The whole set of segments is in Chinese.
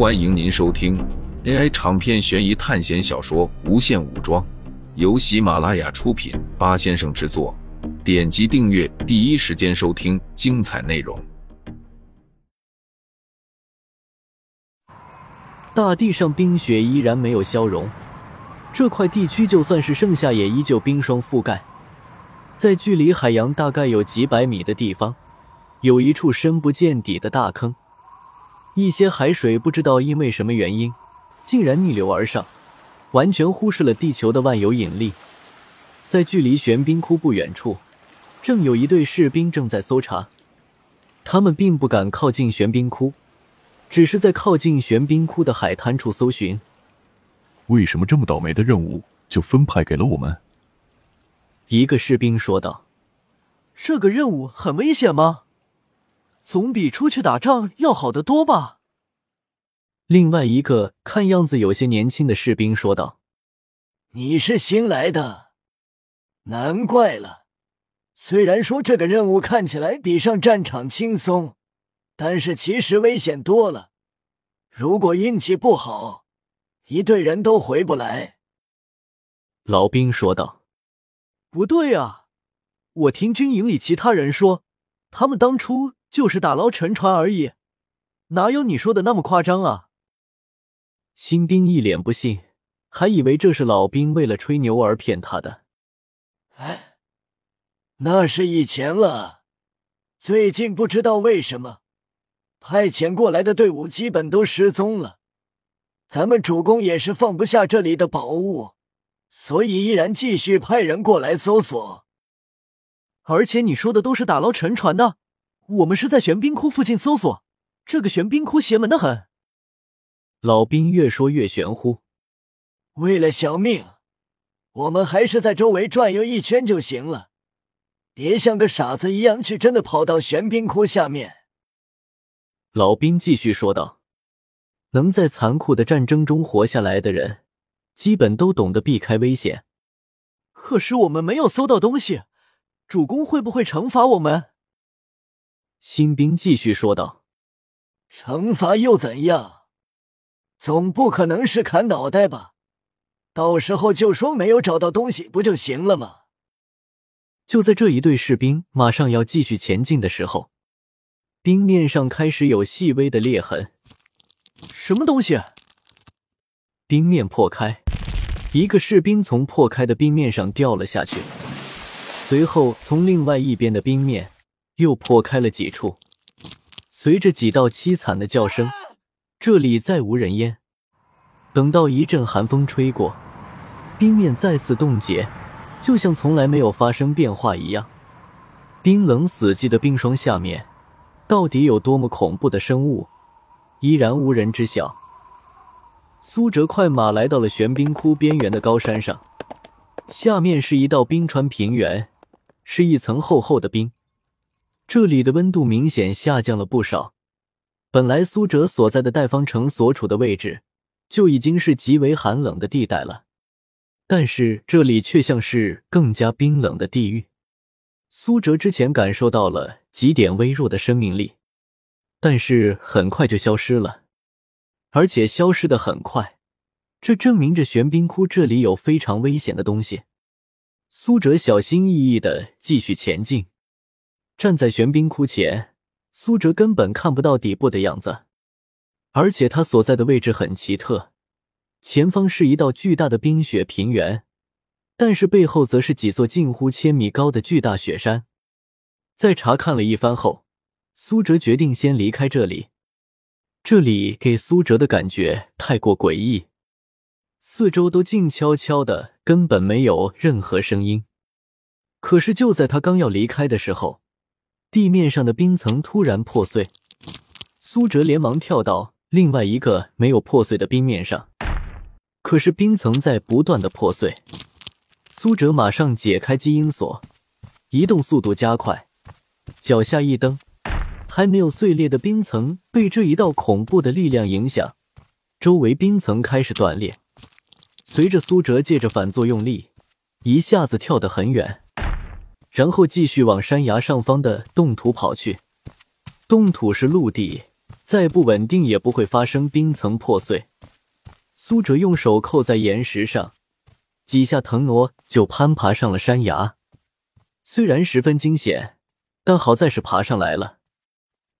欢迎您收听 AI 长篇悬疑探险小说《无限武装》，由喜马拉雅出品，八先生制作。点击订阅，第一时间收听精彩内容。大地上冰雪依然没有消融，这块地区就算是盛夏，也依旧冰霜覆盖。在距离海洋大概有几百米的地方，有一处深不见底的大坑。一些海水不知道因为什么原因，竟然逆流而上，完全忽视了地球的万有引力。在距离玄冰窟不远处，正有一队士兵正在搜查。他们并不敢靠近玄冰窟，只是在靠近玄冰窟的海滩处搜寻。为什么这么倒霉的任务就分派给了我们？一个士兵说道：“这个任务很危险吗？”总比出去打仗要好得多吧。另外一个看样子有些年轻的士兵说道：“你是新来的，难怪了。虽然说这个任务看起来比上战场轻松，但是其实危险多了。如果运气不好，一队人都回不来。”老兵说道：“不对啊，我听军营里其他人说，他们当初……”就是打捞沉船而已，哪有你说的那么夸张啊？新兵一脸不信，还以为这是老兵为了吹牛而骗他的。哎，那是以前了，最近不知道为什么派遣过来的队伍基本都失踪了。咱们主公也是放不下这里的宝物，所以依然继续派人过来搜索。而且你说的都是打捞沉船的。我们是在玄冰窟附近搜索，这个玄冰窟邪门的很。老兵越说越玄乎。为了小命，我们还是在周围转悠一圈就行了，别像个傻子一样去真的跑到玄冰窟下面。老兵继续说道：“能在残酷的战争中活下来的人，基本都懂得避开危险。可是我们没有搜到东西，主公会不会惩罚我们？”新兵继续说道：“惩罚又怎样？总不可能是砍脑袋吧？到时候就说没有找到东西不就行了吗？”就在这一队士兵马上要继续前进的时候，冰面上开始有细微的裂痕。什么东西？冰面破开，一个士兵从破开的冰面上掉了下去，随后从另外一边的冰面。又破开了几处，随着几道凄惨的叫声，这里再无人烟。等到一阵寒风吹过，冰面再次冻结，就像从来没有发生变化一样。冰冷死寂的冰霜下面，到底有多么恐怖的生物，依然无人知晓。苏哲快马来到了玄冰窟边缘的高山上，下面是一道冰川平原，是一层厚厚的冰。这里的温度明显下降了不少。本来苏哲所在的代方城所处的位置就已经是极为寒冷的地带了，但是这里却像是更加冰冷的地狱。苏哲之前感受到了几点微弱的生命力，但是很快就消失了，而且消失的很快，这证明着玄冰窟这里有非常危险的东西。苏哲小心翼翼的继续前进。站在玄冰窟前，苏哲根本看不到底部的样子，而且他所在的位置很奇特，前方是一道巨大的冰雪平原，但是背后则是几座近乎千米高的巨大雪山。在查看了一番后，苏哲决定先离开这里。这里给苏哲的感觉太过诡异，四周都静悄悄的，根本没有任何声音。可是就在他刚要离开的时候，地面上的冰层突然破碎，苏哲连忙跳到另外一个没有破碎的冰面上，可是冰层在不断的破碎。苏哲马上解开基因锁，移动速度加快，脚下一蹬，还没有碎裂的冰层被这一道恐怖的力量影响，周围冰层开始断裂。随着苏哲借着反作用力，一下子跳得很远。然后继续往山崖上方的冻土跑去。冻土是陆地，再不稳定也不会发生冰层破碎。苏哲用手扣在岩石上，几下腾挪就攀爬上了山崖。虽然十分惊险，但好在是爬上来了。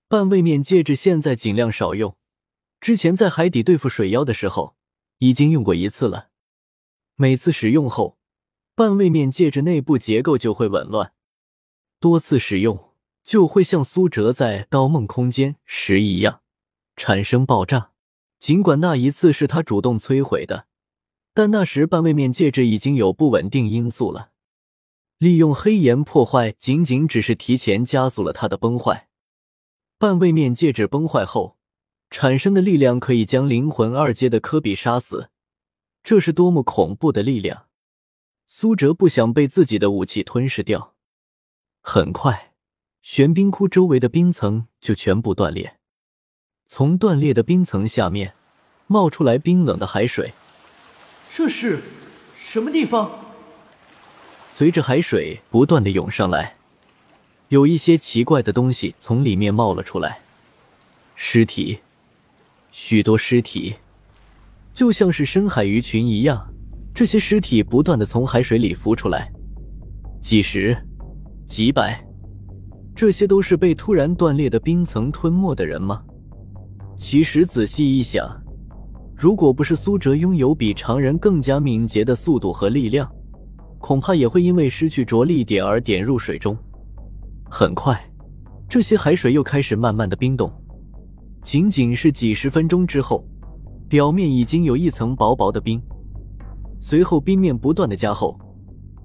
半位面戒指现在尽量少用，之前在海底对付水妖的时候已经用过一次了。每次使用后，半位面戒指内部结构就会紊乱，多次使用就会像苏哲在盗梦空间时一样产生爆炸。尽管那一次是他主动摧毁的，但那时半位面戒指已经有不稳定因素了。利用黑岩破坏，仅仅只是提前加速了它的崩坏。半位面戒指崩坏后产生的力量，可以将灵魂二阶的科比杀死。这是多么恐怖的力量！苏哲不想被自己的武器吞噬掉。很快，玄冰窟周围的冰层就全部断裂，从断裂的冰层下面冒出来冰冷的海水。这是什么地方？随着海水不断的涌上来，有一些奇怪的东西从里面冒了出来。尸体，许多尸体，就像是深海鱼群一样。这些尸体不断的从海水里浮出来，几十、几百，这些都是被突然断裂的冰层吞没的人吗？其实仔细一想，如果不是苏哲拥有比常人更加敏捷的速度和力量，恐怕也会因为失去着力点而点入水中。很快，这些海水又开始慢慢的冰冻。仅仅是几十分钟之后，表面已经有一层薄薄的冰。随后冰面不断的加厚，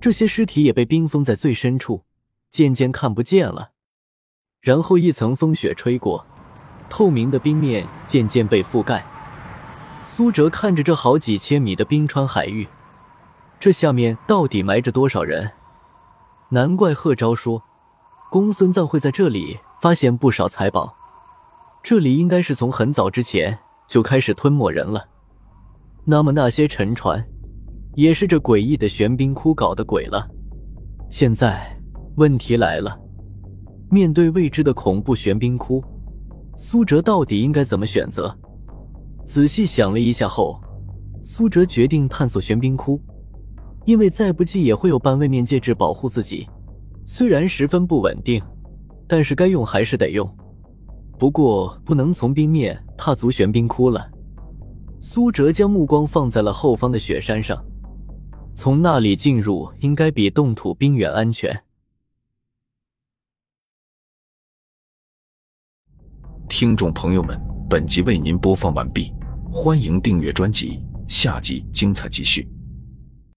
这些尸体也被冰封在最深处，渐渐看不见了。然后一层风雪吹过，透明的冰面渐渐被覆盖。苏哲看着这好几千米的冰川海域。这下面到底埋着多少人？难怪贺昭说，公孙瓒会在这里发现不少财宝。这里应该是从很早之前就开始吞没人了。那么那些沉船，也是这诡异的玄冰窟搞的鬼了。现在问题来了，面对未知的恐怖玄冰窟，苏哲到底应该怎么选择？仔细想了一下后，苏哲决定探索玄冰窟。因为再不济也会有半位面戒指保护自己，虽然十分不稳定，但是该用还是得用。不过不能从冰面踏足玄冰窟了。苏哲将目光放在了后方的雪山上，从那里进入应该比冻土冰原安全。听众朋友们，本集为您播放完毕，欢迎订阅专辑，下集精彩继续。